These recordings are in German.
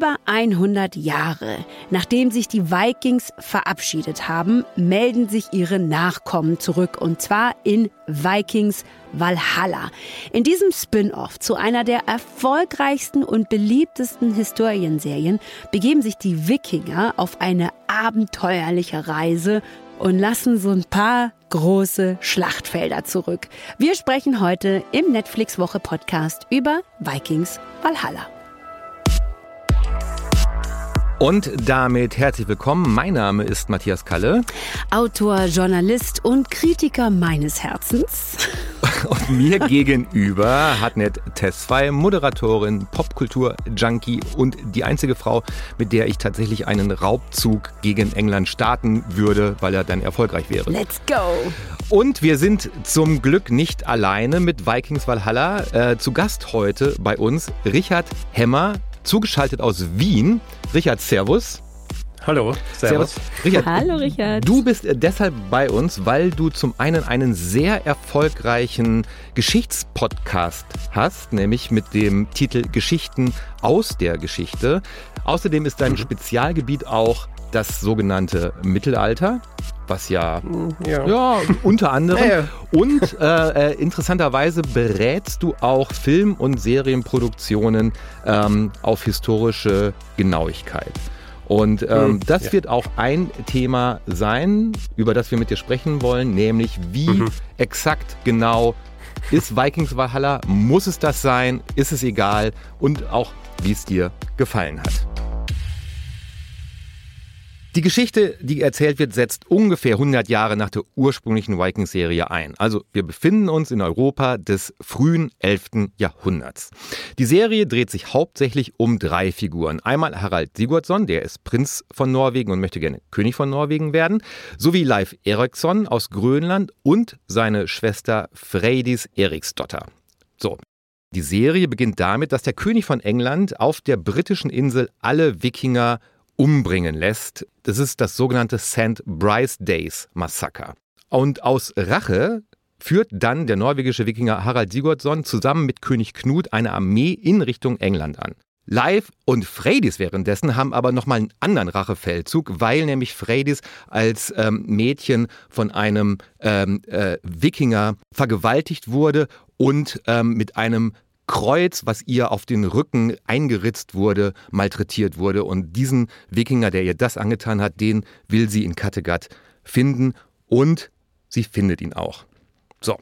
Über 100 Jahre nachdem sich die Vikings verabschiedet haben, melden sich ihre Nachkommen zurück und zwar in Vikings Valhalla. In diesem Spin-off zu einer der erfolgreichsten und beliebtesten Historienserien begeben sich die Wikinger auf eine abenteuerliche Reise und lassen so ein paar große Schlachtfelder zurück. Wir sprechen heute im Netflix Woche Podcast über Vikings Valhalla. Und damit herzlich willkommen. Mein Name ist Matthias Kalle. Autor, Journalist und Kritiker meines Herzens. Und mir gegenüber hat Net Tesfay, Moderatorin, Popkultur-Junkie und die einzige Frau, mit der ich tatsächlich einen Raubzug gegen England starten würde, weil er dann erfolgreich wäre. Let's go! Und wir sind zum Glück nicht alleine mit Vikings Valhalla. Äh, zu Gast heute bei uns Richard Hemmer, zugeschaltet aus Wien. Richard, Servus. Hallo, Servus. servus. Richard, Hallo Richard. Du bist deshalb bei uns, weil du zum einen einen sehr erfolgreichen Geschichtspodcast hast, nämlich mit dem Titel Geschichten aus der Geschichte. Außerdem ist dein mhm. Spezialgebiet auch das sogenannte Mittelalter, was ja, ja. ja unter anderem. Ja, ja. Und äh, äh, interessanterweise berätst du auch Film- und Serienproduktionen ähm, auf historische Genauigkeit. Und ähm, mhm, das ja. wird auch ein Thema sein, über das wir mit dir sprechen wollen, nämlich wie mhm. exakt genau ist Vikings Valhalla, muss es das sein, ist es egal und auch wie es dir gefallen hat. Die Geschichte, die erzählt wird, setzt ungefähr 100 Jahre nach der ursprünglichen Vikings-Serie ein. Also wir befinden uns in Europa des frühen 11. Jahrhunderts. Die Serie dreht sich hauptsächlich um drei Figuren. Einmal Harald Sigurdsson, der ist Prinz von Norwegen und möchte gerne König von Norwegen werden, sowie Leif Eriksson aus Grönland und seine Schwester Freydis Eriksdotter. So, die Serie beginnt damit, dass der König von England auf der britischen Insel alle Wikinger umbringen lässt. Das ist das sogenannte St. Bryce Days Massaker. Und aus Rache führt dann der norwegische Wikinger Harald Sigurdsson zusammen mit König Knut eine Armee in Richtung England an. Leif und Freydis währenddessen haben aber nochmal einen anderen Rachefeldzug, weil nämlich Freydis als ähm, Mädchen von einem ähm, äh, Wikinger vergewaltigt wurde und ähm, mit einem Kreuz, was ihr auf den Rücken eingeritzt wurde, malträtiert wurde. Und diesen Wikinger, der ihr das angetan hat, den will sie in Kattegat finden und sie findet ihn auch. So,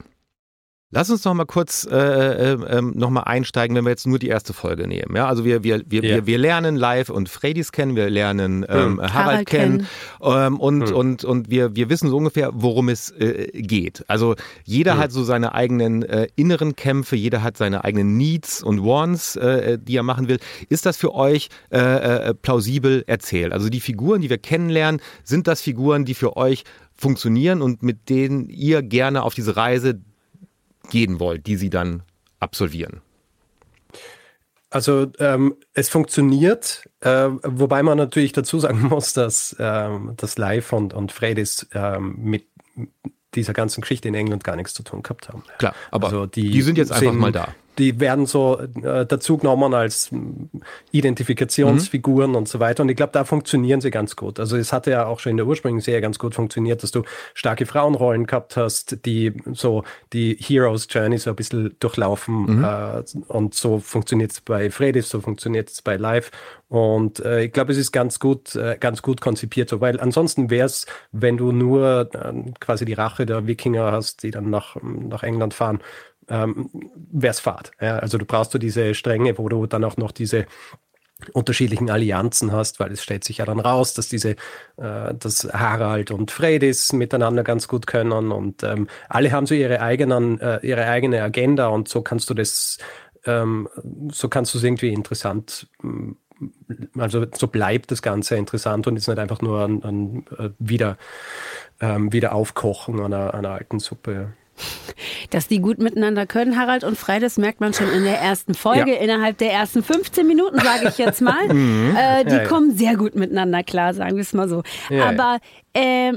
Lass uns noch mal kurz äh, äh, ähm, noch mal einsteigen, wenn wir jetzt nur die erste Folge nehmen. Ja, also wir wir wir, ja. wir, wir lernen live und Freydis kennen, wir lernen ähm, hm. Harald, Harald, kennen, ähm, und hm. und und wir wir wissen so ungefähr, worum es äh, geht. Also jeder hm. hat so seine eigenen äh, inneren Kämpfe, jeder hat seine eigenen Needs und Wants, äh, die er machen will. Ist das für euch äh, äh, plausibel erzählt? Also die Figuren, die wir kennenlernen, sind das Figuren, die für euch funktionieren und mit denen ihr gerne auf diese Reise gehen wollt, die sie dann absolvieren? Also ähm, es funktioniert, äh, wobei man natürlich dazu sagen muss, dass ähm, das Live und, und Fredis ähm, mit dieser ganzen Geschichte in England gar nichts zu tun gehabt haben. Klar, aber also die, die, sind jetzt einfach mal da die werden so äh, dazu genommen als Identifikationsfiguren mhm. und so weiter. Und ich glaube, da funktionieren sie ganz gut. Also es hatte ja auch schon in der ursprünglichen Serie ganz gut funktioniert, dass du starke Frauenrollen gehabt hast, die so die Heroes Journey so ein bisschen durchlaufen. Mhm. Äh, und so funktioniert es bei Fredis, so funktioniert es bei Live. Und äh, ich glaube, es ist ganz gut, äh, ganz gut konzipiert, so, weil ansonsten wäre es, wenn du nur äh, quasi die Rache der Wikinger hast, die dann nach, nach England fahren, ähm, wäre es Fahrt. Ja, also du brauchst du diese Stränge, wo du dann auch noch diese unterschiedlichen Allianzen hast, weil es stellt sich ja dann raus, dass diese, äh, dass Harald und Freydis miteinander ganz gut können und ähm, alle haben so ihre eigenen, äh, ihre eigene Agenda und so kannst du das, ähm, so kannst du es irgendwie interessant, mm, also so bleibt das Ganze interessant und ist nicht einfach nur ein, ein, ein äh, wieder, ähm, wieder Aufkochen einer, einer alten Suppe. Dass die gut miteinander können, Harald und Frei, das merkt man schon in der ersten Folge, ja. innerhalb der ersten 15 Minuten, sage ich jetzt mal. mhm. äh, die ja, kommen sehr gut miteinander klar, sagen wir es mal so. Aber äh,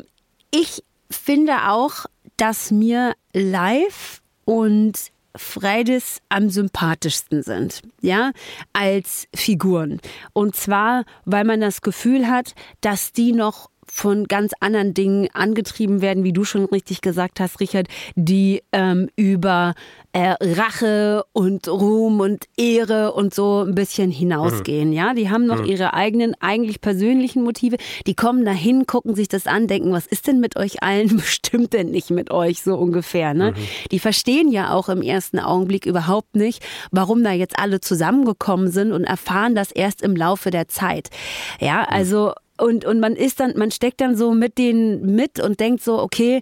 ich finde auch, dass mir live und Freydis am sympathischsten sind, ja, als Figuren. Und zwar, weil man das Gefühl hat, dass die noch von ganz anderen Dingen angetrieben werden, wie du schon richtig gesagt hast, Richard, die ähm, über äh, Rache und Ruhm und Ehre und so ein bisschen hinausgehen. Mhm. Ja, die haben noch mhm. ihre eigenen, eigentlich persönlichen Motive. Die kommen dahin, gucken sich das an, denken, was ist denn mit euch allen? Bestimmt denn nicht mit euch so ungefähr. Ne? Mhm. Die verstehen ja auch im ersten Augenblick überhaupt nicht, warum da jetzt alle zusammengekommen sind und erfahren das erst im Laufe der Zeit. Ja, mhm. also und, und man ist dann, man steckt dann so mit denen mit und denkt so, okay,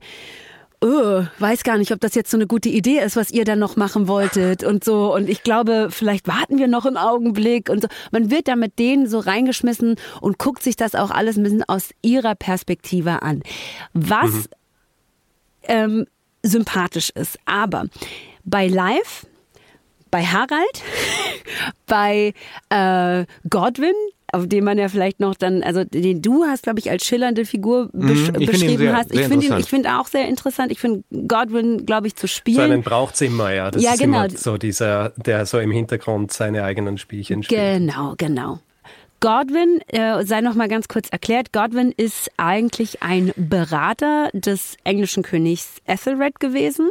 oh, weiß gar nicht, ob das jetzt so eine gute Idee ist, was ihr dann noch machen wolltet und so. Und ich glaube, vielleicht warten wir noch einen Augenblick und so. Man wird da mit denen so reingeschmissen und guckt sich das auch alles ein bisschen aus ihrer Perspektive an. Was mhm. ähm, sympathisch ist. Aber bei Live, bei Harald, bei äh, Godwin, auf den man ja vielleicht noch dann, also den du hast, glaube ich, als schillernde Figur besch mhm, beschrieben sehr, hast. ich finde ihn, ich finde auch sehr interessant. Ich finde Godwin, glaube ich, zu spielen. So einen braucht es immer, ja. Das ja, ist genau. immer so dieser, der so im Hintergrund seine eigenen Spielchen spielt. Genau, genau. Godwin, äh, sei noch mal ganz kurz erklärt, Godwin ist eigentlich ein Berater des englischen Königs Ethelred gewesen.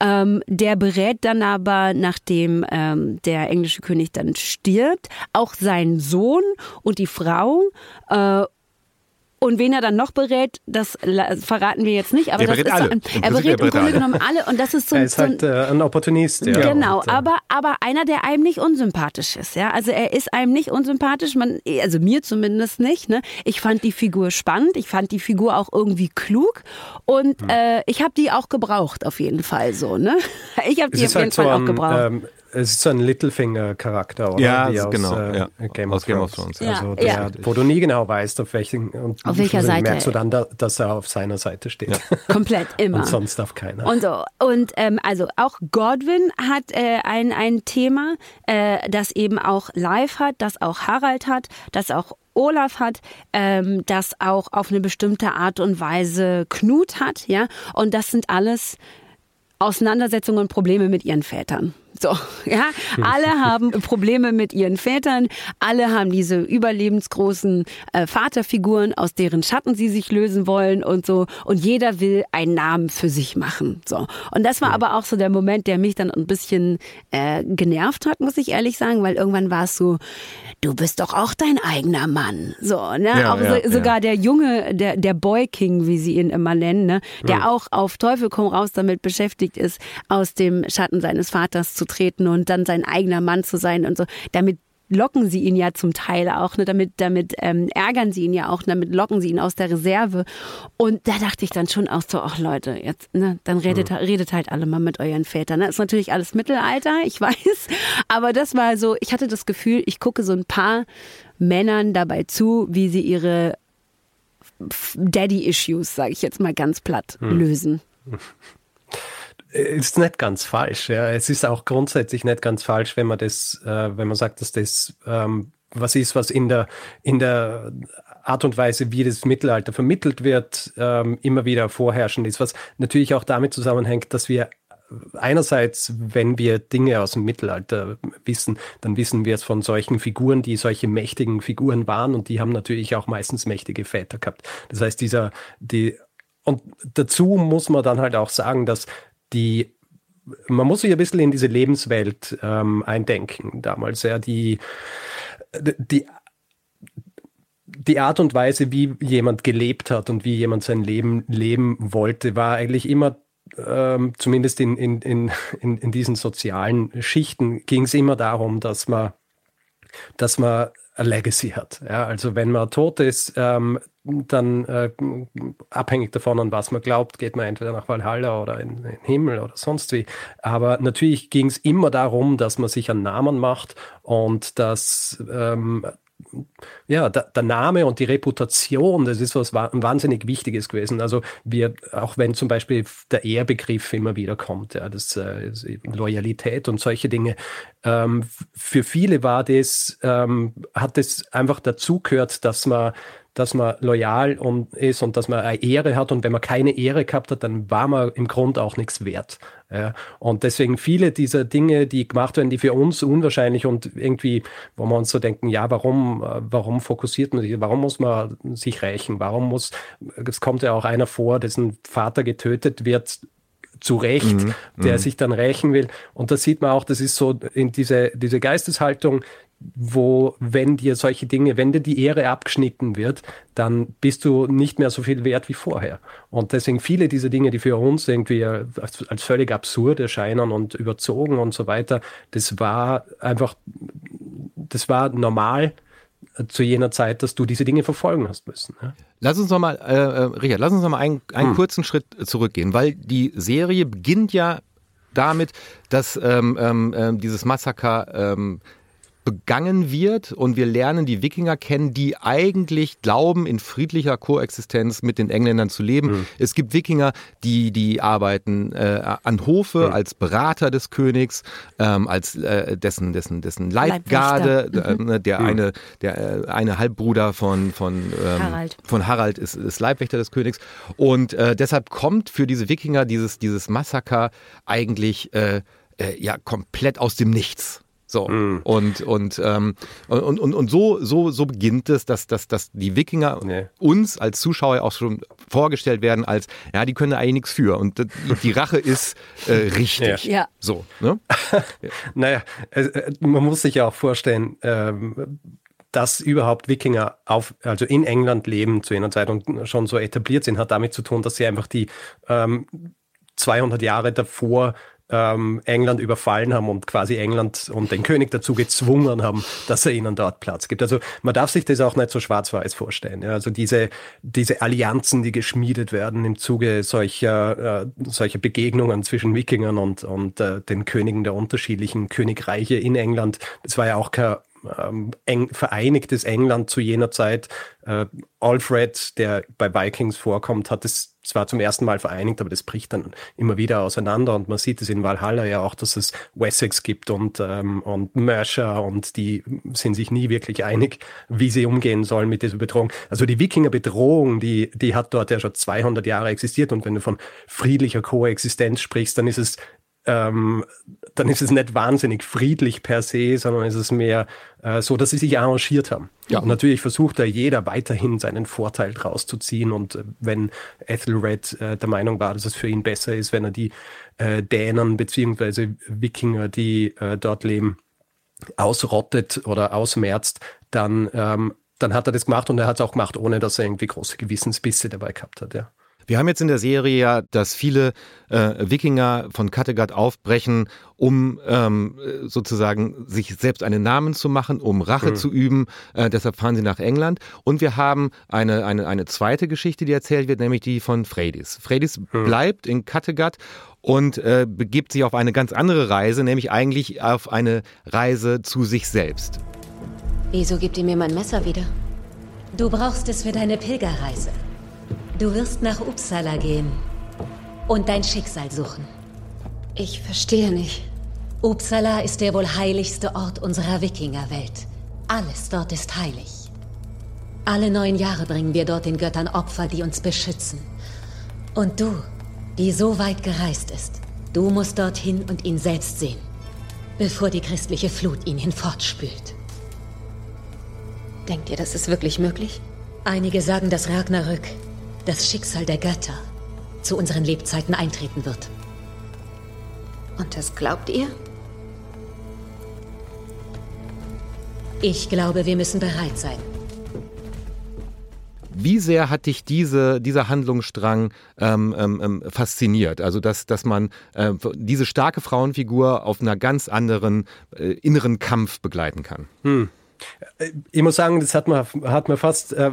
Ähm, der berät dann aber, nachdem ähm, der englische König dann stirbt, auch seinen Sohn und die Frau äh, und wen er dann noch berät, das verraten wir jetzt nicht. Aber das berät ist alle. So, er berät im Grunde genommen alle. Und das ist so, er ist so halt äh, ein Opportunist. Ja. Genau, und, äh, aber, aber einer, der einem nicht unsympathisch ist. Ja? Also er ist einem nicht unsympathisch, man, also mir zumindest nicht. Ne? Ich fand die Figur spannend, ich fand die Figur auch irgendwie klug und hm. äh, ich habe die auch gebraucht auf jeden Fall so. Ne? Ich habe die auf jeden halt Fall so auch gebraucht. Ähm, es ist so ein Littlefinger-Charakter, oder? Ja, Wie aus, genau. Äh, ja. Game, aus of Game of Thrones. Ja, also der, ja. Wo du nie genau weißt, auf, welchen, und auf welcher Seite. merkst du dann, dass er auf seiner Seite steht. Ja. Komplett, immer. und sonst auf keiner. Und so. Und ähm, also auch Godwin hat äh, ein, ein Thema, äh, das eben auch Live hat, das auch Harald hat, das auch Olaf hat, ähm, das auch auf eine bestimmte Art und Weise Knut hat, ja. Und das sind alles Auseinandersetzungen und Probleme mit ihren Vätern. So, ja, alle haben Probleme mit ihren Vätern, alle haben diese überlebensgroßen äh, Vaterfiguren, aus deren Schatten sie sich lösen wollen und so. Und jeder will einen Namen für sich machen. So. Und das war aber auch so der Moment, der mich dann ein bisschen äh, genervt hat, muss ich ehrlich sagen, weil irgendwann war es so, du bist doch auch dein eigener Mann. So, ne? Ja, auch ja, so, sogar ja. der Junge, der, der Boy King, wie sie ihn immer nennen, ne? der auch auf Teufel komm raus damit beschäftigt ist, aus dem Schatten seines Vaters zu treten und dann sein eigener Mann zu sein und so. Damit locken sie ihn ja zum Teil auch, ne? damit, damit ähm, ärgern sie ihn ja auch, damit locken sie ihn aus der Reserve. Und da dachte ich dann schon auch so, ach Leute, jetzt, ne, dann redet, ja. redet halt alle mal mit euren Vätern. Das ist natürlich alles Mittelalter, ich weiß. Aber das war so, ich hatte das Gefühl, ich gucke so ein paar Männern dabei zu, wie sie ihre Daddy-Issues, sage ich jetzt mal ganz platt, hm. lösen. ist nicht ganz falsch. Ja. Es ist auch grundsätzlich nicht ganz falsch, wenn man das, äh, wenn man sagt, dass das ähm, was ist, was in der, in der Art und Weise, wie das Mittelalter vermittelt wird, ähm, immer wieder vorherrschend ist, was natürlich auch damit zusammenhängt, dass wir einerseits, wenn wir Dinge aus dem Mittelalter wissen, dann wissen wir es von solchen Figuren, die solche mächtigen Figuren waren und die haben natürlich auch meistens mächtige Väter gehabt. Das heißt, dieser, die, und dazu muss man dann halt auch sagen, dass die man muss sich ein bisschen in diese Lebenswelt ähm, eindenken damals. Ja, die, die, die Art und Weise, wie jemand gelebt hat und wie jemand sein Leben leben wollte, war eigentlich immer, ähm, zumindest in, in, in, in, diesen sozialen Schichten, ging es immer darum, dass man, dass man a Legacy hat. Ja, also wenn man tot ist, ähm, dann äh, abhängig davon, an was man glaubt, geht man entweder nach Valhalla oder in, den Himmel oder sonst wie. Aber natürlich ging es immer darum, dass man sich einen Namen macht und dass ähm, ja, der, der, Name und die Reputation, das ist was wahnsinnig Wichtiges gewesen. Also wir, auch wenn zum Beispiel der Ehrbegriff immer wieder kommt, ja, das, äh, Loyalität und solche Dinge. Ähm, für viele war das, ähm, hat es einfach dazu gehört, dass man dass man loyal und ist und dass man eine Ehre hat. Und wenn man keine Ehre gehabt hat, dann war man im Grunde auch nichts wert. Ja, und deswegen viele dieser Dinge, die gemacht werden, die für uns unwahrscheinlich und irgendwie, wo wir uns so denken, ja, warum, äh, warum fokussiert man sich, warum muss man sich rächen, warum muss, es kommt ja auch einer vor, dessen Vater getötet wird, zu Recht, mhm, der mhm. sich dann rächen will. Und da sieht man auch, das ist so in diese, diese Geisteshaltung, wo, wenn dir solche Dinge, wenn dir die Ehre abgeschnitten wird, dann bist du nicht mehr so viel wert wie vorher. Und deswegen viele dieser Dinge, die für uns irgendwie als, als völlig absurd erscheinen und überzogen und so weiter, das war einfach, das war normal zu jener Zeit, dass du diese Dinge verfolgen hast müssen. Ja? Lass uns noch mal, äh, äh, Richard, lass uns noch mal einen, einen hm. kurzen Schritt zurückgehen, weil die Serie beginnt ja damit, dass ähm, ähm, ähm dieses Massaker ähm, begangen wird und wir lernen die Wikinger kennen, die eigentlich glauben, in friedlicher Koexistenz mit den Engländern zu leben. Mhm. Es gibt Wikinger, die, die arbeiten äh, an Hofe mhm. als Berater des Königs, ähm, als äh, dessen, dessen, dessen Leibgarde, äh, mhm. äh, der, eine, der äh, eine Halbbruder von, von, ähm, Harald. von Harald ist, ist Leibwächter des Königs. Und äh, deshalb kommt für diese Wikinger dieses, dieses Massaker eigentlich ja komplett aus dem Nichts. So. Mm. Und, und, ähm, und, und, und so, so, so beginnt es, dass, dass, dass die Wikinger nee. uns als Zuschauer auch schon vorgestellt werden als, ja, die können eigentlich nichts für. Und die Rache ist äh, richtig. Ja. ja. So. Ne? naja, äh, man muss sich ja auch vorstellen, ähm, dass überhaupt Wikinger auf, also in England leben zu jener Zeit und schon so etabliert sind, hat damit zu tun, dass sie einfach die ähm, 200 Jahre davor ähm, England überfallen haben und quasi England und den König dazu gezwungen haben, dass er ihnen dort Platz gibt. Also man darf sich das auch nicht so schwarz-weiß vorstellen. Ja? Also diese, diese Allianzen, die geschmiedet werden im Zuge solcher, äh, solcher Begegnungen zwischen Wikingern und, und äh, den Königen der unterschiedlichen Königreiche in England, das war ja auch kein ähm, eng, vereinigtes England zu jener Zeit. Äh, Alfred, der bei Vikings vorkommt, hat es zwar zum ersten Mal vereinigt, aber das bricht dann immer wieder auseinander und man sieht es in Valhalla ja auch, dass es Wessex gibt und, ähm, und Mercer und die sind sich nie wirklich einig, wie sie umgehen sollen mit dieser Bedrohung. Also die Wikinger-Bedrohung, die, die hat dort ja schon 200 Jahre existiert und wenn du von friedlicher Koexistenz sprichst, dann ist es ähm, dann ist es nicht wahnsinnig friedlich per se, sondern ist es mehr äh, so, dass sie sich arrangiert haben. Ja. Und natürlich versucht da jeder weiterhin seinen Vorteil draus zu ziehen. Und äh, wenn Ethelred äh, der Meinung war, dass es für ihn besser ist, wenn er die äh, Dänen beziehungsweise Wikinger, die äh, dort leben, ausrottet oder ausmerzt, dann, ähm, dann hat er das gemacht und er hat es auch gemacht, ohne dass er irgendwie große Gewissensbisse dabei gehabt hat. Ja. Wir haben jetzt in der Serie ja, dass viele äh, Wikinger von Kattegat aufbrechen, um ähm, sozusagen sich selbst einen Namen zu machen, um Rache mhm. zu üben. Äh, deshalb fahren sie nach England. Und wir haben eine, eine, eine zweite Geschichte, die erzählt wird, nämlich die von Freydis. Freydis mhm. bleibt in Kattegat und äh, begibt sich auf eine ganz andere Reise, nämlich eigentlich auf eine Reise zu sich selbst. Wieso gibt ihr mir mein Messer wieder? Du brauchst es für deine Pilgerreise. Du wirst nach Uppsala gehen und dein Schicksal suchen. Ich verstehe nicht. Uppsala ist der wohl heiligste Ort unserer Wikingerwelt. Alles dort ist heilig. Alle neun Jahre bringen wir dort den Göttern Opfer, die uns beschützen. Und du, die so weit gereist ist, du musst dorthin und ihn selbst sehen, bevor die christliche Flut ihn hinfortspült. Denkt ihr, das ist wirklich möglich? Einige sagen, dass Ragnarök das Schicksal der Götter zu unseren Lebzeiten eintreten wird. Und das glaubt ihr? Ich glaube, wir müssen bereit sein. Wie sehr hat dich diese, dieser Handlungsstrang ähm, ähm, ähm, fasziniert? Also, dass, dass man äh, diese starke Frauenfigur auf einer ganz anderen äh, inneren Kampf begleiten kann? Hm. Ich muss sagen, das hat mir, hat mir fast, äh,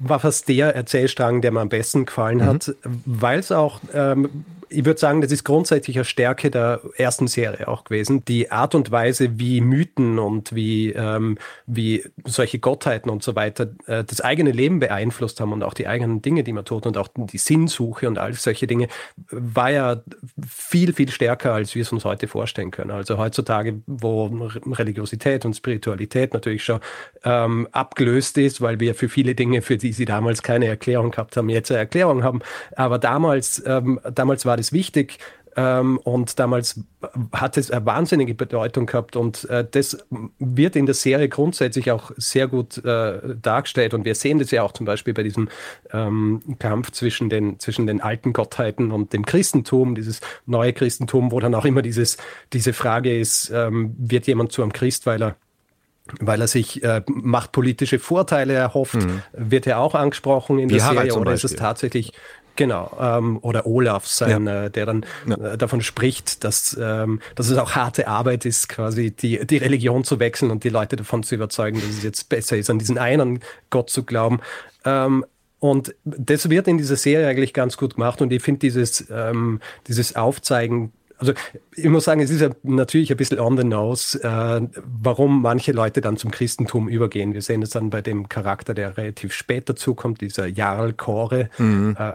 war fast der Erzählstrang, der mir am besten gefallen mhm. hat, weil es auch ähm, ich würde sagen, das ist grundsätzlich eine Stärke der ersten Serie auch gewesen. Die Art und Weise, wie Mythen und wie, ähm, wie solche Gottheiten und so weiter äh, das eigene Leben beeinflusst haben und auch die eigenen Dinge, die man tut und auch die Sinnsuche und all solche Dinge, war ja viel, viel stärker, als wir es uns heute vorstellen können. Also heutzutage, wo Religiosität und Spiritualität natürlich schon ähm, abgelöst ist, weil wir für viele Dinge, für die sie damals keine Erklärung gehabt haben, jetzt eine Erklärung haben. Aber damals, ähm, damals war das wichtig, ähm, und damals hat es eine wahnsinnige Bedeutung gehabt und äh, das wird in der Serie grundsätzlich auch sehr gut äh, dargestellt. Und wir sehen das ja auch zum Beispiel bei diesem ähm, Kampf zwischen den, zwischen den alten Gottheiten und dem Christentum, dieses neue Christentum, wo dann auch immer dieses, diese Frage ist, ähm, wird jemand zu einem Christ, weil er weil er sich äh, machtpolitische Vorteile erhofft, mhm. wird er auch angesprochen in Wie der Harald Serie oder ist es tatsächlich Genau, ähm, oder Olaf, sein, Ja. äh, der dann Ja. äh, davon spricht, dass, ähm, dass es auch harte Arbeit ist, quasi die, die Religion zu wechseln und die Leute davon zu überzeugen, dass es jetzt besser ist, an diesen einen Gott zu glauben. Ähm, und das wird in dieser Serie eigentlich ganz gut gemacht und ich finde dieses, ähm, dieses Aufzeigen also ich muss sagen, es ist ja natürlich ein bisschen on the nose, äh, warum manche Leute dann zum Christentum übergehen. Wir sehen es dann bei dem Charakter, der relativ spät dazukommt, dieser Jarl Kore, äh,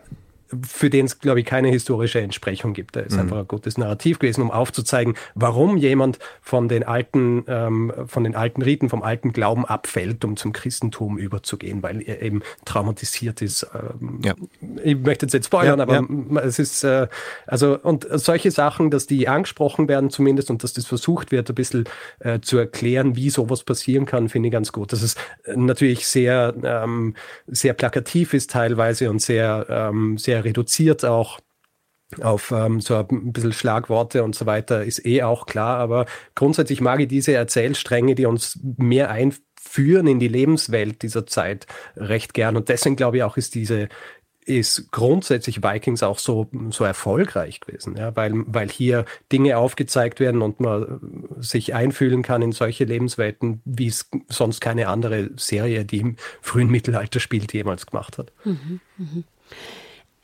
für den es, glaube ich, keine historische Entsprechung gibt. Da ist einfach ein gutes Narrativ gewesen, um aufzuzeigen, warum jemand von den alten, ähm, von den alten Riten, vom alten Glauben abfällt, um zum Christentum überzugehen, weil er eben traumatisiert ist. Ähm, Ja. Ich möchte jetzt nicht spoilern, Ja, aber ja. es ist, äh, also, und solche Sachen, dass die angesprochen werden zumindest und dass das versucht wird, ein bisschen äh, zu erklären, wie sowas passieren kann, finde ich ganz gut. Dass es äh, natürlich sehr, ähm, sehr plakativ ist teilweise und sehr, ähm, sehr reduziert auch auf ähm, so ein bisschen Schlagworte und so weiter, ist eh auch klar. Aber grundsätzlich mag ich diese Erzählstränge, die uns mehr einführen in die Lebenswelt dieser Zeit recht gern. Und deswegen glaube ich auch, ist diese ist grundsätzlich Vikings auch so, so erfolgreich gewesen, ja, weil, weil hier Dinge aufgezeigt werden und man sich einfühlen kann in solche Lebenswelten, wie es sonst keine andere Serie, die im frühen Mittelalter spielt, jemals gemacht hat.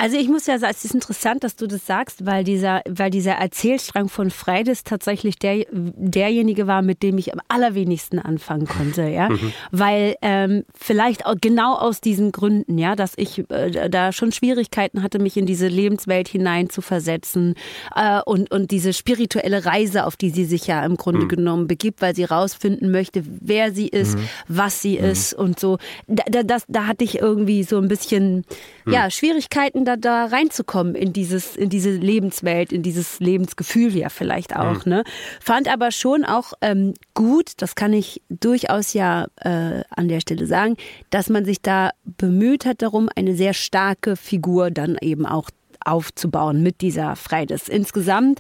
Also ich muss ja sagen, es ist interessant, dass du das sagst, weil dieser, weil dieser Erzählstrang von Freides tatsächlich der, derjenige war, mit dem ich am allerwenigsten anfangen konnte, ja. Weil ähm, vielleicht auch genau aus diesen Gründen, ja, dass ich äh, da schon Schwierigkeiten hatte, mich in diese Lebenswelt hinein zu versetzen äh, und, und diese spirituelle Reise, auf die sie sich ja im Grunde genommen begibt, weil sie rausfinden möchte, wer sie ist, was sie ist und so. Da, da, das, da hatte ich irgendwie so ein bisschen ja, Schwierigkeiten, da, da reinzukommen in dieses, in diese Lebenswelt, in dieses Lebensgefühl ja vielleicht auch. Ne? Fand aber schon auch ähm, gut, das kann ich durchaus ja äh, an der Stelle sagen, dass man sich da bemüht hat darum, eine sehr starke Figur dann eben auch aufzubauen mit dieser Freides. Insgesamt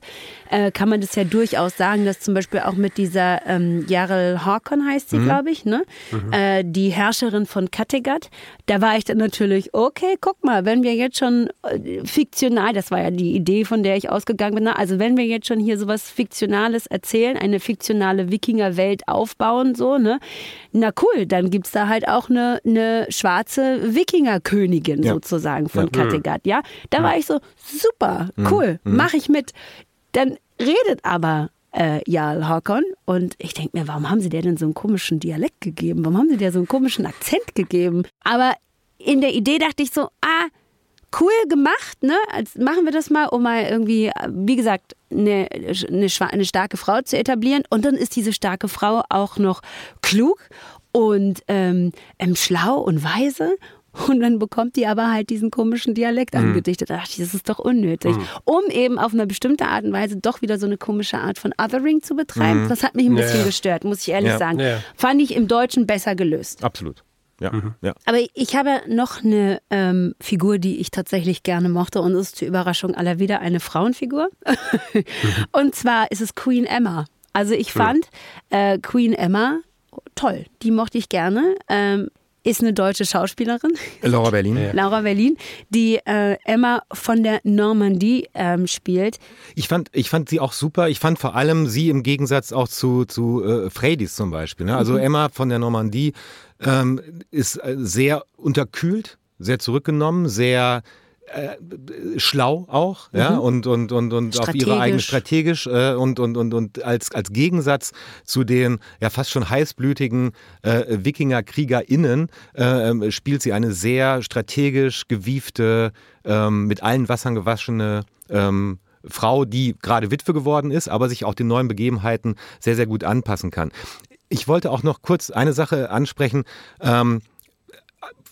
äh, kann man das ja durchaus sagen, dass zum Beispiel auch mit dieser ähm, Jarl Håkon heißt sie, glaube ich, ne? Äh, die Herrscherin von Kattegat, da war ich dann natürlich, okay, guck mal, wenn wir jetzt schon äh, fiktional, das war ja die Idee, von der ich ausgegangen bin, ne? also wenn wir jetzt schon hier sowas Fiktionales erzählen, eine fiktionale Wikingerwelt aufbauen, so, ne? Na cool, dann gibt's da halt auch eine, eine schwarze Wikingerkönigin Ja. sozusagen von Ja. Kattegat, ja? Da war ich so, super, cool, mach ich mit. Dann redet aber äh, Jarl Håkon und ich denke mir, warum haben sie der denn so einen komischen Dialekt gegeben? Warum haben sie der so einen komischen Akzent gegeben? Aber in der Idee dachte ich so, ah, cool gemacht, ne? Als machen wir das mal, um mal irgendwie, wie gesagt, eine, eine, eine starke Frau zu etablieren. Und dann ist diese starke Frau auch noch klug und ähm, ähm, schlau und weise. Und dann bekommt die aber halt diesen komischen Dialekt angedichtet. Da dachte ich, das ist doch unnötig. Um eben auf eine bestimmte Art und Weise doch wieder so eine komische Art von Othering zu betreiben. Das hat mich ein Ja, bisschen ja. gestört, muss ich ehrlich Ja. sagen. Ja. Fand ich im Deutschen besser gelöst. Absolut. Ja, ja. Aber ich habe noch eine ähm, Figur, die ich tatsächlich gerne mochte und es ist zur Überraschung aller wieder eine Frauenfigur. und zwar ist es Queen Emma. Also ich fand äh, Queen Emma toll. Die mochte ich gerne. Ähm, ist eine deutsche Schauspielerin, Laura Berlin. Laura Berlin, die äh, Emma von der Normandie ähm, spielt. Ich fand, ich fand sie auch super. Ich fand vor allem sie im Gegensatz auch zu, zu äh, Freydis zum Beispiel. Ne? Also Emma von der Normandie ähm, ist äh, sehr unterkühlt, sehr zurückgenommen, sehr äh, schlau auch, ja, Mhm. und, und, und, und auf ihre eigene Strategisch. äh, und, und, und, und als, als Gegensatz zu den ja fast schon heißblütigen äh, Wikinger-KriegerInnen äh, spielt sie eine sehr strategisch gewiefte, ähm, mit allen Wassern gewaschene ähm, Frau, die gerade Witwe geworden ist, aber sich auch den neuen Begebenheiten sehr, sehr gut anpassen kann. Ich wollte auch noch kurz eine Sache ansprechen. Ähm,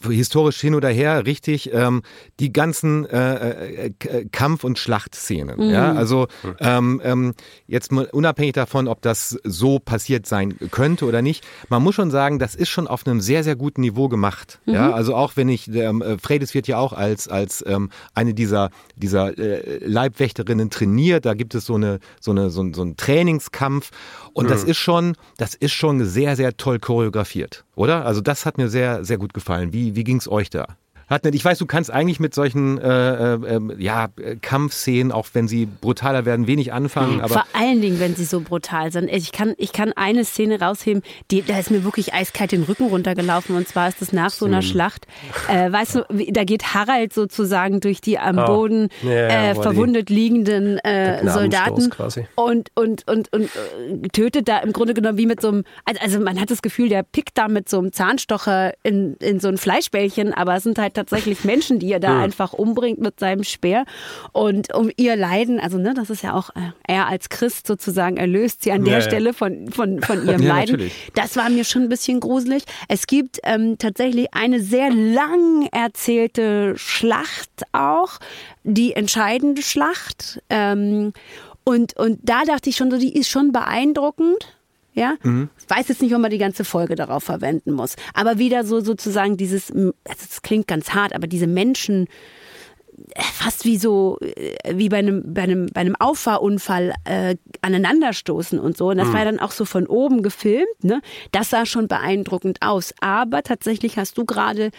historisch hin oder her, richtig, ähm, die ganzen äh, äh, K- Kampf- und Schlachtszenen. Mhm. Ja, also ähm, ähm, jetzt mal unabhängig davon, ob das so passiert sein könnte oder nicht, man muss schon sagen, das ist schon auf einem sehr, sehr guten Niveau gemacht. Mhm. Ja, also auch wenn ich, ähm, äh, Fredes wird ja auch als, als ähm, eine dieser, dieser äh, Leibwächterinnen trainiert, da gibt es so eine, so eine, so, ein- so einen Trainingskampf und das ist schon, das ist schon sehr, sehr toll choreografiert, oder? Also das hat mir sehr, sehr gut gefallen. Wie, wie ging's euch da? Hartnett, ich weiß, du kannst eigentlich mit solchen äh, äh, ähm, ja, äh, Kampfszenen, auch wenn sie brutaler werden, wenig anfangen, aber Vor allen Dingen, wenn sie so brutal sind. Ich kann, ich kann eine Szene rausheben, die, da ist mir wirklich eiskalt den Rücken runtergelaufen. Und zwar ist das nach so einer Schlacht. Äh, weißt du, wie- da geht Harald sozusagen durch die am Ah. Boden Ja, ja, äh, verwundet liegenden äh, Soldaten quasi. und, und, und, und äh, tötet da im Grunde genommen wie mit so einem, also, also man hat das Gefühl, der pickt da mit so einem Zahnstocher in, in so ein Fleischbällchen, aber es sind halt tatsächlich Menschen, die er da einfach umbringt mit seinem Speer. Und um ihr Leiden, also ne, das ist ja auch äh, er als Christ sozusagen erlöst sie an der Ja, ja. Stelle von, von, von ihrem Ja, Leiden. natürlich. Das war mir schon ein bisschen gruselig. Es gibt ähm, tatsächlich eine sehr lang erzählte Schlacht auch, die entscheidende Schlacht. Ähm, und, und da dachte ich schon so, die ist schon beeindruckend. Ja, ich weiß jetzt nicht, ob man die ganze Folge darauf verwenden muss. Aber wieder so sozusagen dieses, also das klingt ganz hart, aber diese Menschen, äh, fast wie so, äh, wie bei einem, bei einem, bei einem Auffahrunfall äh, aneinanderstoßen und so. Und das war dann auch so von oben gefilmt. Ne? Das sah schon beeindruckend aus. Aber tatsächlich hast du gerade,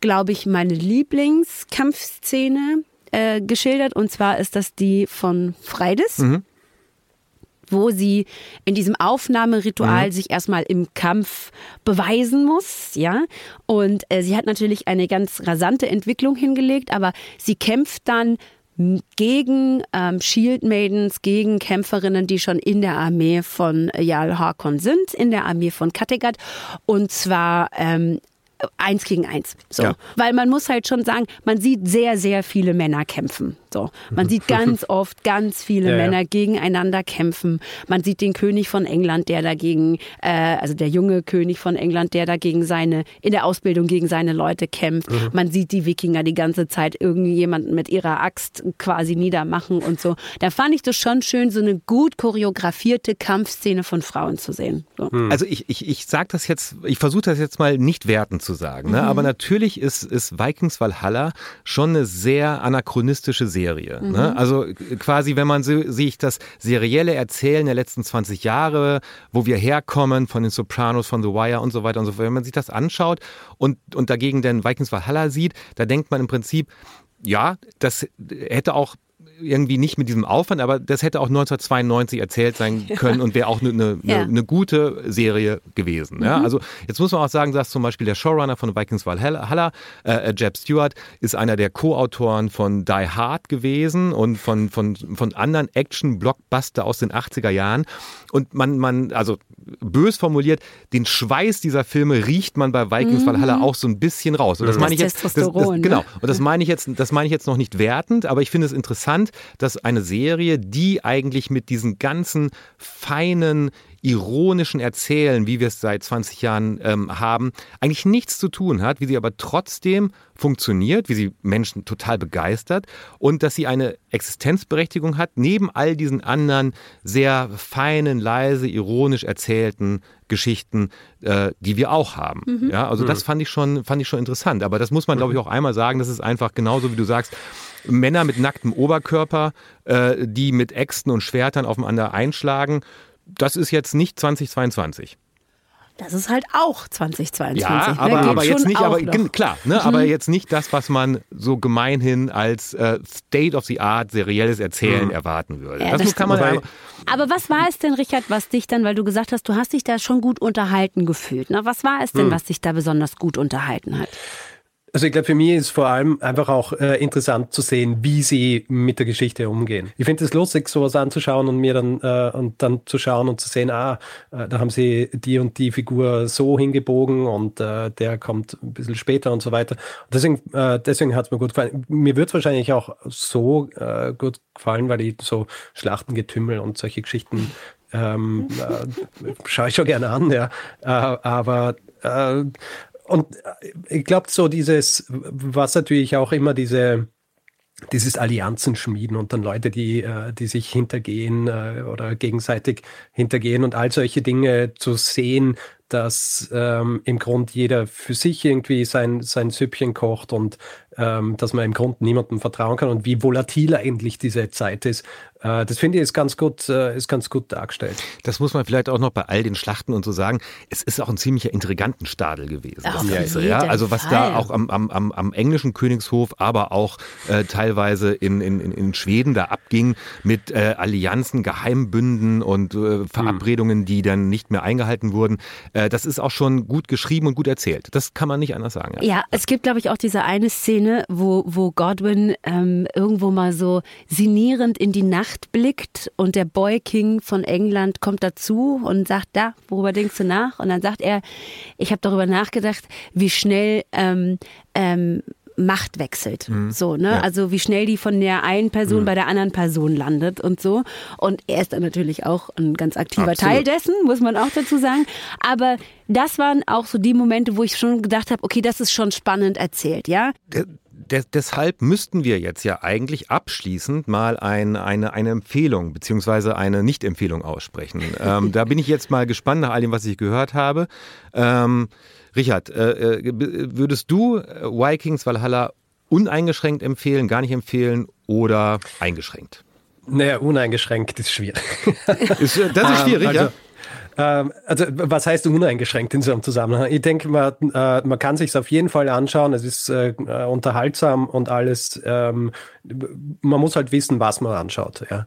glaube ich, meine Lieblingskampfszene äh, geschildert. Und zwar ist das die von Freides. Wo sie in diesem Aufnahmeritual sich erstmal im Kampf beweisen muss, ja. Und äh, sie hat natürlich eine ganz rasante Entwicklung hingelegt, aber sie kämpft dann gegen ähm, Shield Maidens, gegen Kämpferinnen, die schon in der Armee von Jarl Harkon sind, in der Armee von Kattegat. Und zwar ähm, eins gegen eins. So. Ja. Weil man muss halt schon sagen, man sieht sehr, sehr viele Männer kämpfen. So. Man sieht ganz oft ganz viele Ja, ja. Männer gegeneinander kämpfen. Man sieht den König von England, der dagegen, äh, also der junge König von England, der dagegen seine, in der Ausbildung gegen seine Leute kämpft. Mhm. Man sieht die Wikinger die ganze Zeit irgendjemanden mit ihrer Axt quasi niedermachen und so. Da fand ich das schon schön, so eine gut choreografierte Kampfszene von Frauen zu sehen. So. Also ich, ich, ich sage das jetzt, ich versuche das jetzt mal nicht wertend zu sagen, ne? aber natürlich ist, ist Vikings Valhalla schon eine sehr anachronistische Serie. Ne? Also quasi, wenn man so, sich das serielle Erzählen der letzten 20 Jahre, wo wir herkommen, von den Sopranos, von The Wire und so weiter und so fort, wenn man sich das anschaut und, und dagegen den Vikings Valhalla sieht, da denkt man im Prinzip, ja, das hätte auch irgendwie nicht mit diesem Aufwand, aber das hätte auch 1992 erzählt sein können und wäre auch eine, eine, Ja. eine gute Serie gewesen. Ja? Also jetzt muss man auch sagen, dass zum Beispiel der Showrunner von Vikings Valhalla, äh, Jeb Stewart, ist einer der Co-Autoren von Die Hard gewesen und von, von, von anderen Action-Blockbuster aus den 80er Jahren. Und man, man, also bös formuliert, den Schweiß dieser Filme riecht man bei Vikings Valhalla auch so ein bisschen raus. Und das meine ich jetzt, das, das, Testosteron, ne? genau. Und das meine ich jetzt, das meine ich jetzt noch nicht wertend, aber ich finde es interessant, dass eine Serie, die eigentlich mit diesen ganzen feinen, ironischen Erzählen, wie wir es seit 20 Jahren ähm, haben, eigentlich nichts zu tun hat, wie sie aber trotzdem funktioniert, wie sie Menschen total begeistert und dass sie eine Existenzberechtigung hat, neben all diesen anderen sehr feinen, leise, ironisch erzählten Geschichten, äh, die wir auch haben. Ja, also das fand ich schon, fand ich schon interessant. Aber das muss man, glaube ich, auch einmal sagen. Das ist einfach genauso, wie du sagst, Männer mit nacktem Oberkörper, äh, die mit Äxten und Schwertern aufeinander einschlagen. Das ist jetzt nicht 2022. Das ist halt auch 2022. Ja, ne? aber, aber jetzt nicht, aber noch. klar, ne, aber jetzt nicht das, was man so gemeinhin als äh, State of the Art serielles Erzählen erwarten würde. Ja, das, das muss- kann man ja, Aber was war es denn, Richard, was dich dann, weil du gesagt hast, du hast dich da schon gut unterhalten gefühlt. Ne? Was war es denn, was dich da besonders gut unterhalten hat? Also ich glaube, für mich ist vor allem einfach auch äh, interessant zu sehen, wie sie mit der Geschichte umgehen. Ich finde es lustig, sowas anzuschauen und mir dann äh, und dann zu schauen und zu sehen, ah, äh, da haben sie die und die Figur so hingebogen und äh, der kommt ein bisschen später und so weiter. Und deswegen, äh, deswegen hat es mir gut gefallen. Mir wird es wahrscheinlich auch so äh, gut gefallen, weil ich so Schlachtengetümmel und solche Geschichten ähm, äh, schaue ich schon gerne an, ja. Äh, aber äh, und äh, ich glaube, so dieses, was natürlich auch immer diese, dieses Allianzen schmieden und dann Leute, die, äh, die sich hintergehen äh, oder gegenseitig hintergehen und all solche Dinge zu sehen, dass ähm, im Grund jeder für sich irgendwie sein, sein Süppchen kocht und ähm, dass man im Grund niemandem vertrauen kann und wie volatil eigentlich diese Zeit ist. Äh, das finde ich ist ganz gut, äh, ist ganz gut dargestellt. Das muss man vielleicht auch noch bei all den Schlachten und so sagen. Es ist auch ein ziemlicher Intrigantenstadel gewesen. Auf Ganze, jeden ja? Also was Fall. da auch am, am, am, am englischen Königshof, aber auch äh, teilweise in, in, in Schweden da abging mit äh, Allianzen, Geheimbünden und äh, Verabredungen, die dann nicht mehr eingehalten wurden. Äh, das ist auch schon gut geschrieben und gut erzählt. Das kann man nicht anders sagen. Ja, es gibt, glaube ich, auch diese eine Szene, wo, wo Godwin ähm, irgendwo mal so sinnierend in die Nacht blickt und der Boy King von England kommt dazu und sagt, da, worüber denkst du nach? Und dann sagt er, ich habe darüber nachgedacht, wie schnell ähm, ähm, Macht wechselt. So, ne? Ja. Also wie schnell die von der einen Person bei der anderen Person landet und so. Und er ist dann natürlich auch ein ganz aktiver Absolut. Teil dessen, muss man auch dazu sagen. Aber das waren auch so die Momente, wo ich schon gedacht habe, okay, das ist schon spannend erzählt, ja. De de deshalb müssten wir jetzt ja eigentlich abschließend mal ein, eine, eine Empfehlung beziehungsweise eine Nicht-Empfehlung aussprechen. ähm, da bin ich jetzt mal gespannt nach all dem, was ich gehört habe. Ähm, Richard, äh, äh, würdest du äh, Vikings Valhalla uneingeschränkt empfehlen, gar nicht empfehlen oder eingeschränkt? Naja, uneingeschränkt ist schwierig. Ist, das ist schwierig, also, ja? Ähm, also was heißt uneingeschränkt in so einem Zusammenhang? Ich denke, man, äh, man kann sich auf jeden Fall anschauen. Es ist äh, äh, unterhaltsam und alles. Ähm, man muss halt wissen, was man anschaut. Ja?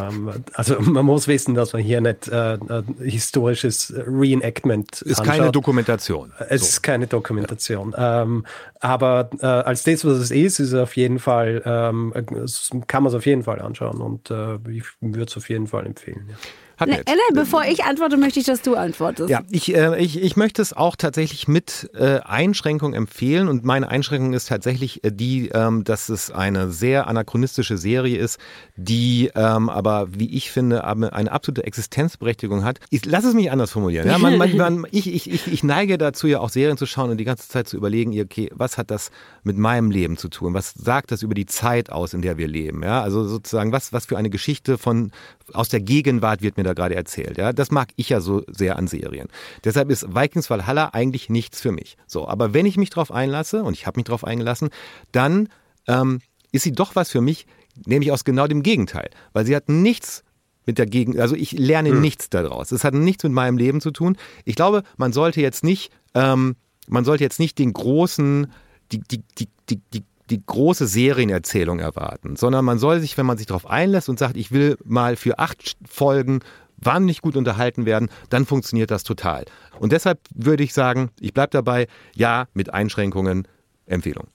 Ähm, also man muss wissen, dass man hier nicht äh, ein historisches Reenactment Ist anschaut. keine Dokumentation. Es ist keine Dokumentation. Ähm, aber äh, als das, was es ist, ist es auf jeden Fall, ähm, es kann man es auf jeden Fall anschauen und äh, ich würde es auf jeden Fall empfehlen. Ja. Hat Ne, nett. Ella, bevor ich antworte, möchte ich, dass du antwortest. Ja, ich, äh, ich, ich möchte es auch tatsächlich mit äh, Einschränkung empfehlen und meine Einschränkung ist tatsächlich äh, die, ähm, dass es eine sehr anachronistische Serie ist, die ähm, aber, wie ich finde, eine absolute Existenzberechtigung hat. Ich, lass es mich anders formulieren. Ja? Man, man, man, ich, ich, ich, ich neige dazu, ja auch Serien zu schauen und die ganze Zeit zu überlegen, okay, was hat das mit meinem Leben zu tun? Was sagt das über die Zeit aus, in der wir leben? Ja? Also sozusagen, was, was für eine Geschichte von aus der Gegenwart wird mir da gerade erzählt. Ja? Das mag ich ja so sehr an Serien. Deshalb ist Vikings Valhalla eigentlich nichts für mich. So, aber wenn ich mich drauf einlasse, und ich habe mich drauf eingelassen, dann ähm, ist sie doch was für mich, nämlich aus genau dem Gegenteil. Weil sie hat nichts mit der Gegend, also ich lerne nichts daraus. Es hat nichts mit meinem Leben zu tun. Ich glaube, man sollte jetzt nicht, ähm, man sollte jetzt nicht den großen, die, die, die, die, die die große Serienerzählung erwarten, sondern man soll sich, wenn man sich darauf einlässt und sagt, ich will mal für acht Folgen wahnsinnig gut unterhalten werden, dann funktioniert das total. Und deshalb würde ich sagen, ich bleibe dabei, ja, mit Einschränkungen, Empfehlung.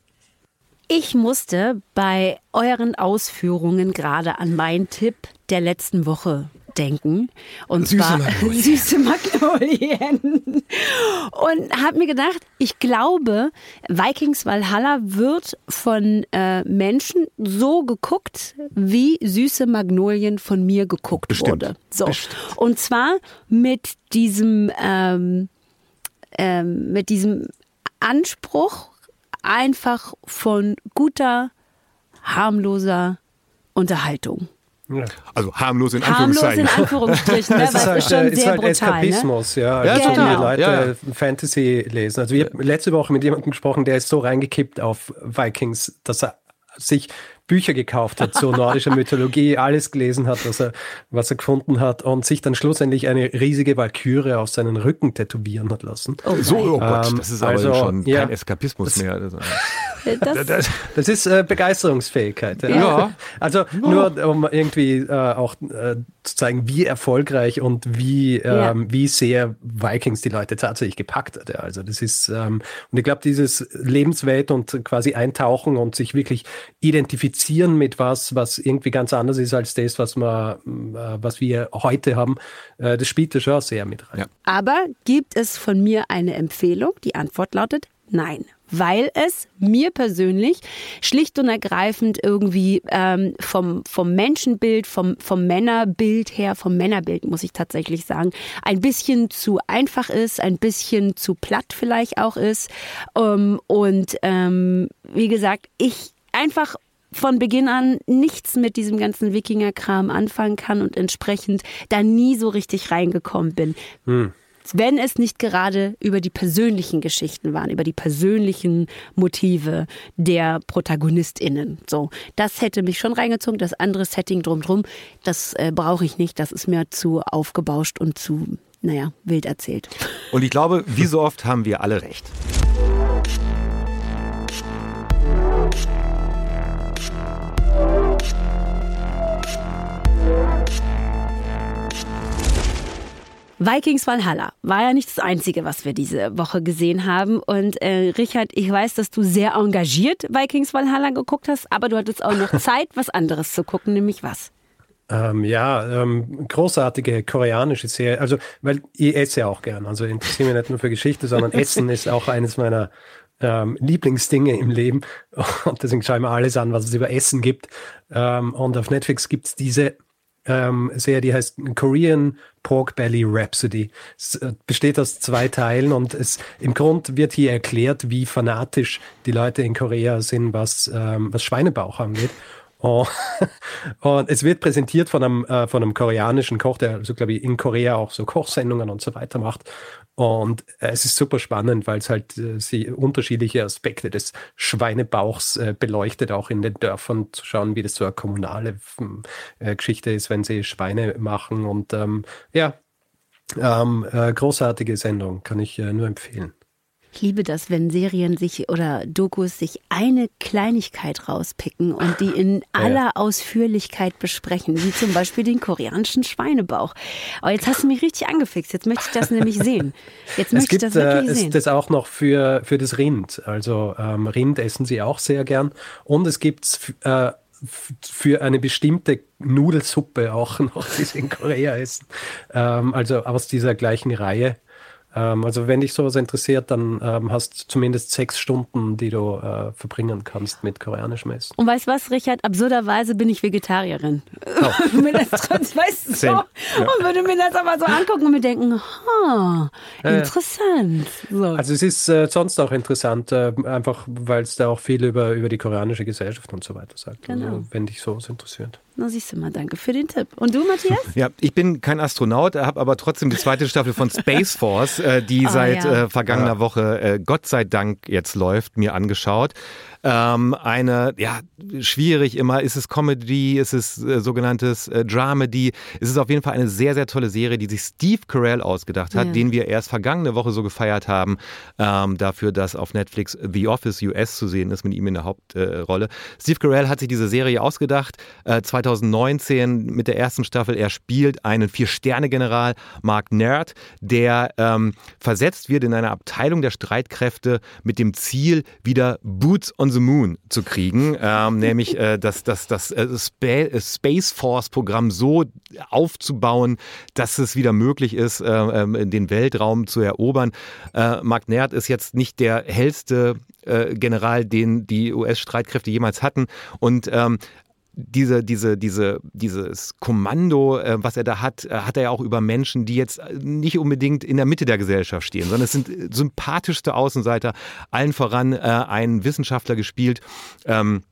Ich musste bei euren Ausführungen gerade an meinen Tipp der letzten Woche denken. Und Süße zwar Magnolien. süße Magnolien. Und habe mir gedacht, ich glaube, Vikings Valhalla wird von äh, Menschen so geguckt, wie süße Magnolien von mir geguckt Bestimmt. wurde. So. Bestimmt. Und zwar mit diesem, ähm, ähm, mit diesem Anspruch einfach von guter, harmloser Unterhaltung. Ja. Also harmlos in Harmlos in Anführungszeichen. Anführungsstrichen, ne? Es weil ist es halt, ist schon äh, ist sehr halt brutal. Ne? Eskapismus, ja. Ja, Also total. die Leute Ja, ja. Fantasy lesen. Also ich habe letzte Woche mit jemandem gesprochen, der ist so reingekippt auf Vikings, dass er sich Bücher gekauft hat zur nordischer Mythologie, alles gelesen hat, was er, was er gefunden hat und sich dann schlussendlich eine riesige Valkyrie auf seinen Rücken tätowieren hat lassen. Oh So, oh Gott, Ähm, das ist aber also, schon ja. kein Eskapismus mehr. Also, Das, das ist äh, Begeisterungsfähigkeit. Ja. Ja. Also Ja. nur um irgendwie äh, auch äh, zu zeigen, wie erfolgreich und wie, Ja. ähm, wie sehr Vikings die Leute tatsächlich gepackt hat. Ja. Also das ist, ähm, und ich glaube, dieses Lebenswelt und quasi eintauchen und sich wirklich identifizieren mit was, was irgendwie ganz anders ist als das, was wir, äh, was wir heute haben, äh, das spielt da schon sehr mit rein. Ja. Aber gibt es von mir eine Empfehlung? Die Antwort lautet nein. Weil es mir persönlich schlicht und ergreifend irgendwie ähm, vom, vom Menschenbild, vom, vom Männerbild her, vom Männerbild muss ich tatsächlich sagen, ein bisschen zu einfach ist, ein bisschen zu platt vielleicht auch ist. Ähm, und ähm, wie gesagt, ich einfach von Beginn an nichts mit diesem ganzen Wikinger-Kram anfangen kann und entsprechend da nie so richtig reingekommen bin. Wenn es nicht gerade über die persönlichen Geschichten waren, über die persönlichen Motive der ProtagonistInnen. So, das hätte mich schon reingezogen. Das andere Setting drumherum, das äh, brauche ich nicht. Das ist mir zu aufgebauscht und zu, naja, wild erzählt. Und ich glaube, wie so oft haben wir alle recht. Vikings Valhalla war ja nicht das Einzige, was wir diese Woche gesehen haben. Und äh, Richard, ich weiß, dass du sehr engagiert Vikings Valhalla geguckt hast, aber du hattest auch noch Zeit, was anderes zu gucken, nämlich was? Ähm, ja, ähm, großartige koreanische Serie. Also, weil ich esse ja auch gern. Also interessiere mich nicht nur für Geschichte, sondern Essen ist auch eines meiner ähm, Lieblingsdinge im Leben. Und deswegen schaue ich mir alles an, was es über Essen gibt. Ähm, und auf Netflix gibt es diese ähm, Serie, die heißt Korean Pork Belly Rhapsody. Es äh, besteht aus zwei Teilen und es im Grund wird hier erklärt, wie fanatisch die Leute in Korea sind, was, ähm, was Schweinebauch angeht. Und es wird präsentiert von einem, äh, von einem koreanischen Koch, der also, glaube ich, in Korea auch so Kochsendungen und so weiter macht. Und äh, es ist super spannend, weil es halt äh, sie unterschiedliche Aspekte des Schweinebauchs äh, beleuchtet, auch in den Dörfern zu schauen, wie das so eine kommunale äh, Geschichte ist, wenn sie Schweine machen. Und ähm, ja, ähm, äh, großartige Sendung, kann ich nur empfehlen. Ich liebe das, wenn Serien sich oder Dokus sich eine Kleinigkeit rauspicken und die in aller Ausführlichkeit besprechen, wie zum Beispiel den koreanischen Schweinebauch. Aber jetzt hast du mich richtig angefixt. Jetzt möchte ich das nämlich sehen. Jetzt Es möchte ich gibt das äh, wirklich es, sehen. das auch noch für, für das Rind. Also ähm, Rind essen sie auch sehr gern. Und es gibt äh, für eine bestimmte Nudelsuppe auch noch, die sie in Korea essen. Ähm, also aus dieser gleichen Reihe. Ähm, also wenn dich sowas interessiert, dann ähm, hast du zumindest sechs Stunden, die du äh, verbringen kannst mit koreanischem Essen. Und weißt was, Richard? Absurderweise bin ich Vegetarierin. mir das trotz, weißt du, so, Same. und würde mir das aber so angucken und mir denken, ha, interessant. So. Also es ist äh, sonst auch interessant, äh, einfach weil es da auch viel über, über die koreanische Gesellschaft und so weiter sagt. Genau. Also, wenn dich sowas interessiert. Na, siehst du mal, danke für den Tipp. Und du, Matthias? Ja, ich bin kein Astronaut, habe aber trotzdem die zweite Staffel von Space Force, äh, die Ah, seit ja. äh, vergangener Woche äh, Gott sei Dank jetzt läuft, mir angeschaut. Ähm, eine, ja, schwierig immer. Ist es Comedy? Ist es äh, sogenanntes äh, Dramedy? Es ist auf jeden Fall eine sehr, sehr tolle Serie, die sich Steve Carell ausgedacht hat, Ja. den wir erst vergangene Woche so gefeiert haben, ähm, dafür, dass auf Netflix The Office US zu sehen ist, mit ihm in der Hauptrolle. Äh. Steve Carell hat sich diese Serie ausgedacht, äh, 2019 mit der ersten Staffel. Er spielt einen Vier-Sterne-General, Mark Nerd, der ähm, versetzt wird in eine Abteilung der Streitkräfte mit dem Ziel, wieder Boots on the Moon zu kriegen, ähm, nämlich äh, das, das, das äh, äh, Space Force-Programm so aufzubauen, dass es wieder möglich ist, äh, ähm, den Weltraum zu erobern. Äh, Mark Nerd ist jetzt nicht der hellste äh, General, den die US-Streitkräfte jemals hatten und ähm, diese, diese, diese, dieses Kommando, äh, was er da hat, äh, hat er ja auch über Menschen, die jetzt äh, nicht unbedingt in der Mitte der Gesellschaft stehen, sondern es sind äh, sympathischste Außenseiter, allen voran äh, ein Wissenschaftler gespielt. Ähm,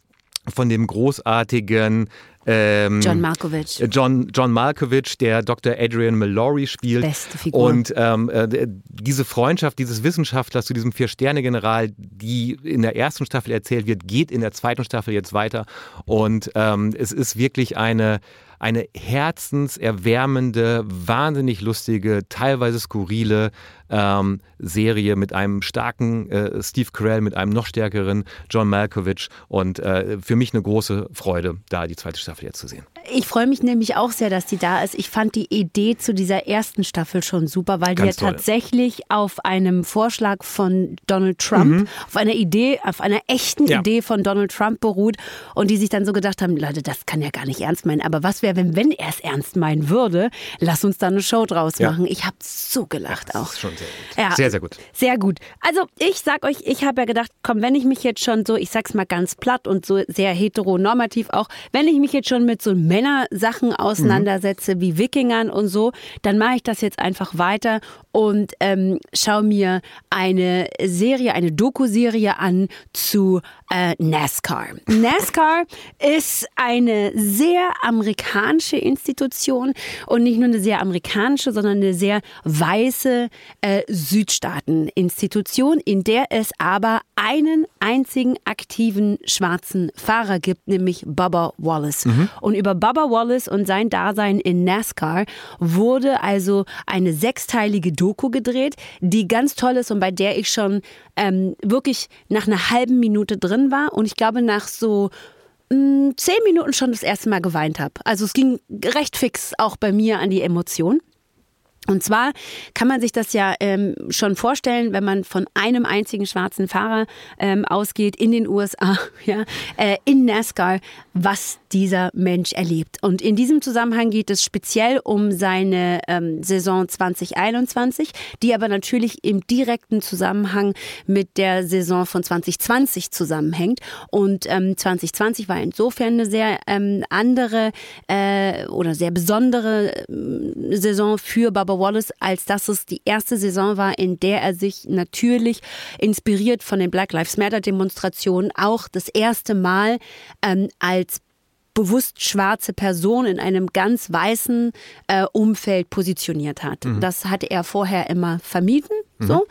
von dem großartigen ähm, John Malkovich. John, John Malkovich, der Dr. Adrian Mallory spielt. Beste Figur. Und ähm, äh, diese Freundschaft dieses Wissenschaftlers zu diesem Vier-Sterne-General, die in der ersten Staffel erzählt wird, geht in der zweiten Staffel jetzt weiter. Und ähm, es ist wirklich eine eine herzenserwärmende, wahnsinnig lustige, teilweise skurrile ähm, Serie mit einem starken äh, Steve Carell, mit einem noch stärkeren John Malkovich und äh, für mich eine große Freude, da die zweite Staffel jetzt zu sehen. Ich freue mich nämlich auch sehr, dass die da ist. Ich fand die Idee zu dieser ersten Staffel schon super, weil Ganz die ja toll. tatsächlich auf einem Vorschlag von Donald Trump, auf einer Idee, auf einer echten Ja. Idee von Donald Trump beruht und die sich dann so gedacht haben, Leute, das kann ja gar nicht ernst meinen. Aber was wäre, wenn, wenn er es ernst meinen würde? Lass uns da eine Show draus Ja. machen. Ich habe so gelacht auch. Das ist schon sehr gut. Ja. Sehr, sehr gut. Sehr gut. Also ich sag euch, ich habe ja gedacht, komm, wenn ich mich jetzt schon so, ich sag's mal ganz platt und so sehr heteronormativ auch, wenn ich mich jetzt schon mit so Männersachen auseinandersetze wie Wikingern und so, dann mache ich das jetzt einfach weiter und ähm, schaue mir eine Serie, eine Doku-Serie an zu äh, NASCAR. NASCAR ist eine sehr amerikanische Institution und nicht nur eine sehr amerikanische, sondern eine sehr weiße äh, Südstaaten-Institution, in der es aber einen einzigen aktiven schwarzen Fahrer gibt, nämlich Bubba Wallace. Und über Bubba Wallace und sein Dasein in NASCAR wurde also eine sechsteilige Doku gedreht, die ganz toll ist und bei der ich schon ähm, wirklich nach einer halben Minute drin war und ich glaube nach so mh, zehn Minuten schon das erste Mal geweint habe. Also es ging recht fix auch bei mir an die Emotion. Und zwar kann man sich das ja ähm, schon vorstellen, wenn man von einem einzigen schwarzen Fahrer ähm, ausgeht in den USA, ja, äh, in NASCAR, was dieser Mensch erlebt. Und in diesem Zusammenhang geht es speziell um seine ähm, Saison 2021, die aber natürlich im direkten Zusammenhang mit der Saison von 2020 zusammenhängt. Und ähm, 2020 war insofern eine sehr ähm, andere äh, oder sehr besondere ähm, Saison für Bubba Wallace, als dass es die erste Saison war, in der er sich natürlich inspiriert von den Black Lives Matter Demonstrationen auch das erste Mal ähm, als bewusst schwarze Person in einem ganz weißen äh, Umfeld positioniert hat. Das hatte er vorher immer vermieden. So,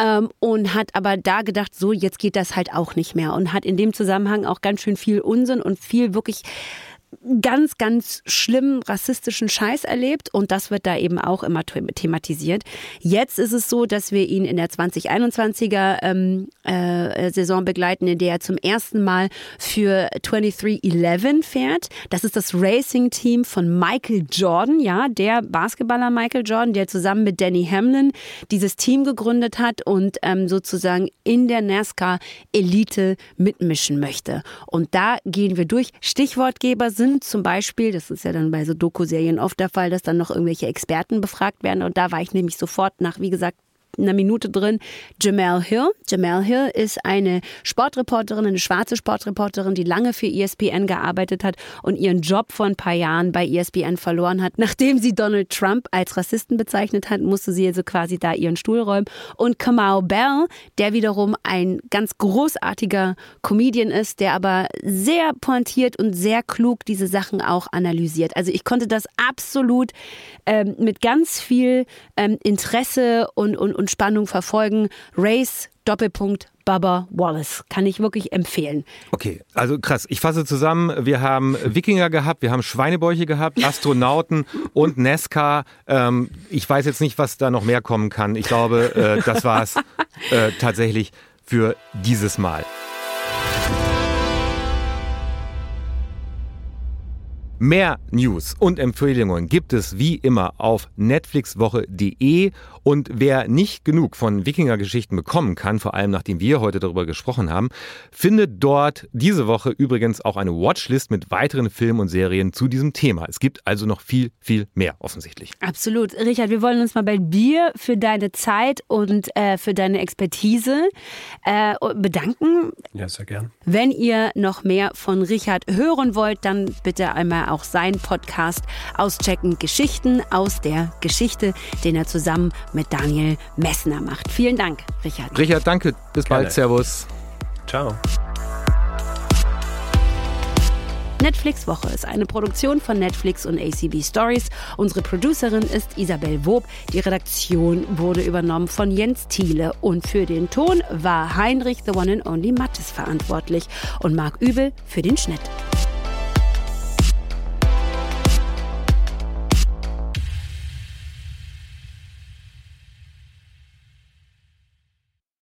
ähm, und hat aber da gedacht, so jetzt geht das halt auch nicht mehr und hat in dem Zusammenhang auch ganz schön viel Unsinn und viel wirklich ganz, ganz schlimmen rassistischen Scheiß erlebt und das wird da eben auch immer the- thematisiert. Jetzt ist es so, dass wir ihn in der 2021er ähm, äh, Saison begleiten, in der er zum ersten Mal für 2311 fährt. Das ist das Racing-Team von Michael Jordan, ja, der Basketballer Michael Jordan, der zusammen mit Danny Hamlin dieses Team gegründet hat und ähm, sozusagen in der NASCAR-Elite mitmischen möchte. Und da gehen wir durch. Stichwortgeber sind zum Beispiel, das ist ja dann bei so Doku-Serien oft der Fall, dass dann noch irgendwelche Experten befragt werden. Und da war ich nämlich sofort nach, wie gesagt, einer Minute drin. Jamal Hill. Jamal Hill ist eine Sportreporterin, eine schwarze Sportreporterin, die lange für ESPN gearbeitet hat und ihren Job vor ein paar Jahren bei ESPN verloren hat. Nachdem sie Donald Trump als Rassisten bezeichnet hat, musste sie also quasi da ihren Stuhl räumen. Und Kamau Bell, der wiederum ein ganz großartiger Comedian ist, der aber sehr pointiert und sehr klug diese Sachen auch analysiert. Also ich konnte das absolut ähm, mit ganz viel ähm, Interesse und, und, und Spannung verfolgen. Race, Doppelpunkt, Bubba Wallace. Kann ich wirklich empfehlen. Okay, also krass. Ich fasse zusammen. Wir haben Wikinger gehabt, wir haben Schweinebäuche gehabt, Astronauten und Nesca. Ähm, ich weiß jetzt nicht, was da noch mehr kommen kann. Ich glaube, äh, das war es äh, tatsächlich für dieses Mal. Mehr News und Empfehlungen gibt es wie immer auf netflixwoche.de und wer nicht genug von Wikinger-Geschichten bekommen kann, vor allem nachdem wir heute darüber gesprochen haben, findet dort diese Woche übrigens auch eine Watchlist mit weiteren Filmen und Serien zu diesem Thema. Es gibt also noch viel, viel mehr offensichtlich. Absolut. Richard, wir wollen uns mal bei dir für deine Zeit und äh, für deine Expertise äh, bedanken. Ja, sehr gern. Wenn ihr noch mehr von Richard hören wollt, dann bitte einmal auch seinen Podcast auschecken. Geschichten aus der Geschichte, den er zusammen mit Daniel Messner macht. Vielen Dank, Richard. Richard, danke. Bis Gerne. bald. Servus. Ciao. Netflix Woche ist eine Produktion von Netflix und ACB Stories. Unsere Producerin ist Isabel Wob. Die Redaktion wurde übernommen von Jens Thiele und für den Ton war Heinrich The One and Only Mattes verantwortlich und Marc Übel für den Schnitt.